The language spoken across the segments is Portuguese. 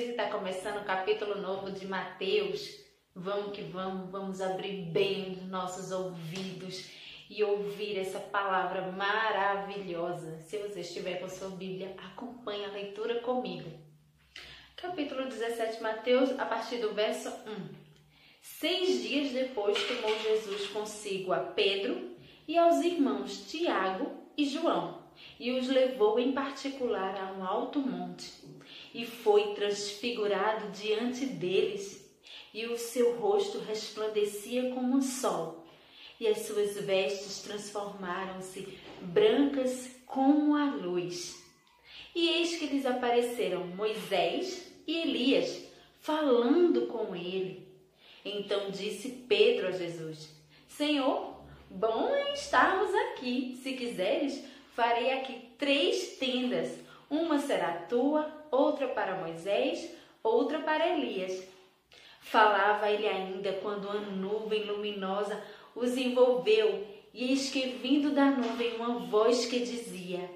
gente está começando o capítulo novo de Mateus. Vamos que vamos, vamos abrir bem os nossos ouvidos e ouvir essa palavra maravilhosa. Se você estiver com a sua Bíblia, acompanhe a leitura comigo. Capítulo 17, Mateus, a partir do verso 1. Seis dias depois tomou Jesus consigo a Pedro e aos irmãos Tiago e João e os levou em particular a um alto monte e foi transfigurado diante deles e o seu rosto resplandecia como o sol e as suas vestes transformaram-se brancas como a luz. E eis que lhes apareceram Moisés e Elias, falando com ele. Então disse Pedro a Jesus: Senhor, bom é estarmos aqui. Se quiseres, farei aqui três tendas. Uma será tua, outra para Moisés, outra para Elias. Falava ele ainda quando a nuvem luminosa os envolveu, e eis que vindo da nuvem uma voz que dizia: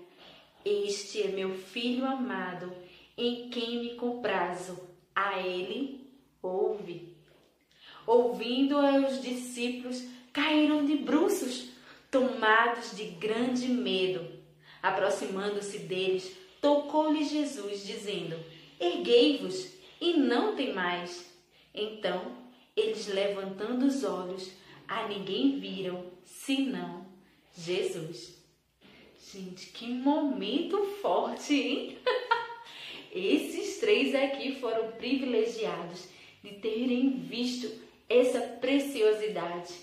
Este é meu filho amado, em quem me comprazo. A ele ouve. Ouvindo os discípulos, caíram de bruços, tomados de grande medo. Aproximando-se deles, tocou-lhes Jesus, dizendo: Erguei-vos e não temais. Então, eles levantando os olhos, a ninguém viram senão Jesus. Gente, que momento forte, hein? Esses três aqui foram privilegiados de terem visto essa preciosidade.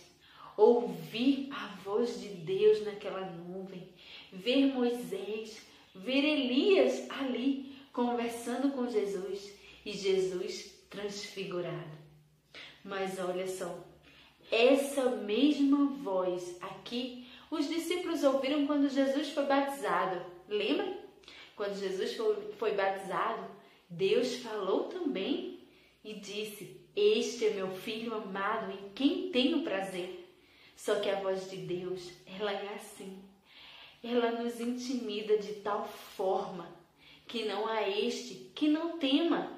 Ouvir a voz de Deus naquela nuvem, ver Moisés, ver Elias ali conversando com Jesus e Jesus transfigurado. Mas olha só, essa mesma voz aqui, os discípulos ouviram quando Jesus foi batizado. Lembra? Quando Jesus foi, foi batizado, Deus falou também e disse: Este é meu filho amado em quem tenho prazer. Só que a voz de Deus, ela é assim. Ela nos intimida de tal forma que não há este que não tema,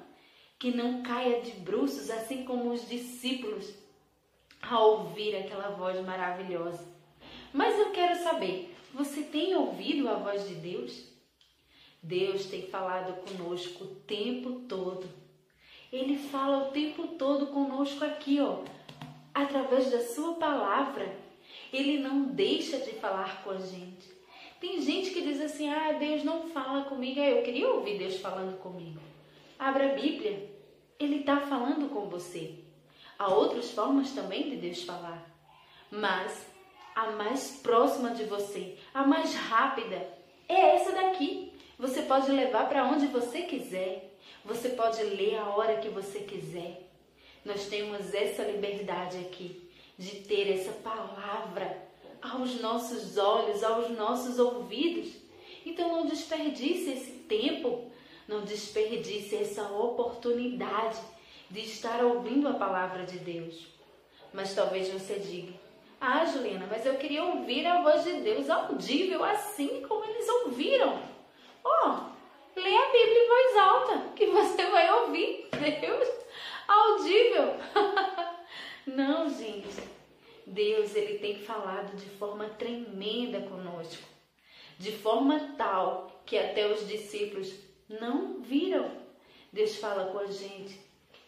que não caia de bruços, assim como os discípulos ao ouvir aquela voz maravilhosa. Mas eu quero saber, você tem ouvido a voz de Deus? Deus tem falado conosco o tempo todo. Ele fala o tempo todo conosco aqui, ó, através da sua palavra. Ele não deixa de falar com a gente. Tem gente que diz assim: "Ah, Deus não fala comigo". Eu queria ouvir Deus falando comigo. Abra a Bíblia. Ele está falando com você. Há outras formas também de Deus falar, mas a mais próxima de você, a mais rápida, é essa daqui. Você pode levar para onde você quiser, você pode ler a hora que você quiser. Nós temos essa liberdade aqui de ter essa palavra aos nossos olhos, aos nossos ouvidos. Então não desperdice esse tempo, não desperdice essa oportunidade de estar ouvindo a palavra de Deus. Mas talvez você diga: Ah, Juliana, mas eu queria ouvir a voz de Deus audível, assim como eles ouviram. Oh, lê a Bíblia em voz alta, que você vai ouvir Deus audível. Não, gente. Deus, ele tem falado de forma tremenda conosco, de forma tal que até os discípulos não viram. Deus fala com a gente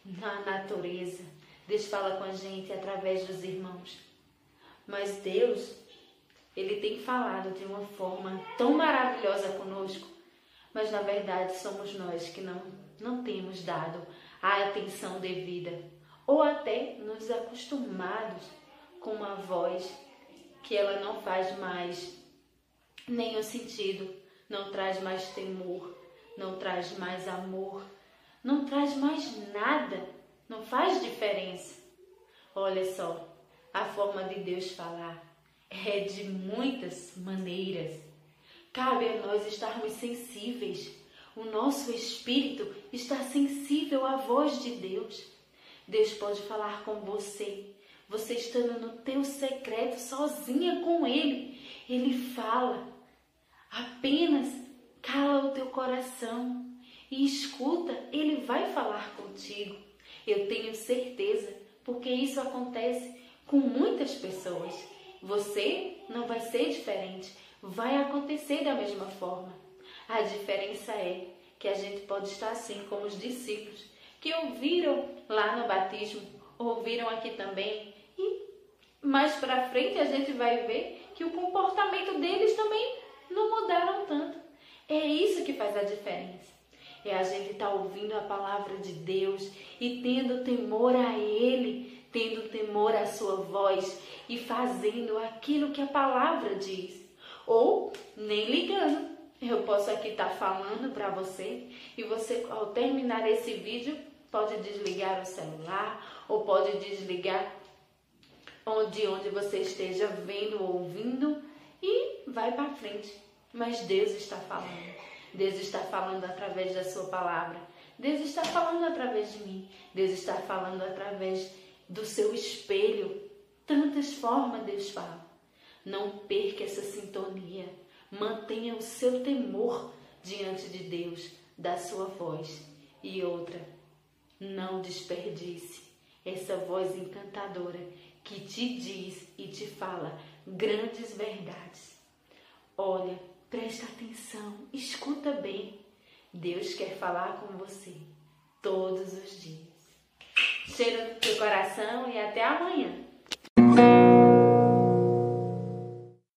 na natureza. Deus fala com a gente através dos irmãos. Mas Deus, Ele tem falado de uma forma tão maravilhosa conosco, mas na verdade somos nós que não, não temos dado a atenção devida ou até nos acostumados com uma voz que ela não faz mais nenhum sentido, não traz mais temor, não traz mais amor, não traz mais nada, não faz diferença. Olha só, a forma de Deus falar é de muitas maneiras. Cabe a nós estarmos sensíveis. O nosso espírito está sensível à voz de Deus. Deus pode falar com você. Você estando no teu secreto, sozinha com Ele, Ele fala. Apenas cala o teu coração e escuta, ele vai falar contigo. Eu tenho certeza, porque isso acontece com muitas pessoas. Você não vai ser diferente, vai acontecer da mesma forma. A diferença é que a gente pode estar assim como os discípulos que ouviram lá no batismo, ouviram aqui também mais para frente a gente vai ver que o comportamento deles também não mudaram tanto. É isso que faz a diferença. É a gente estar tá ouvindo a palavra de Deus e tendo temor a Ele, tendo temor à Sua voz e fazendo aquilo que a palavra diz. Ou nem ligando. Eu posso aqui estar tá falando para você e você, ao terminar esse vídeo, pode desligar o celular ou pode desligar onde, onde você esteja vendo ou ouvindo e vai para frente. Mas Deus está falando. Deus está falando através da sua palavra. Deus está falando através de mim. Deus está falando através do seu espelho. Tantas formas Deus fala. Não perca essa sintonia. Mantenha o seu temor diante de Deus, da sua voz. E outra, não desperdice essa voz encantadora que te diz e te fala grandes verdades. Olha, presta atenção, escuta bem. Deus quer falar com você todos os dias. Cheiro no teu coração e até amanhã.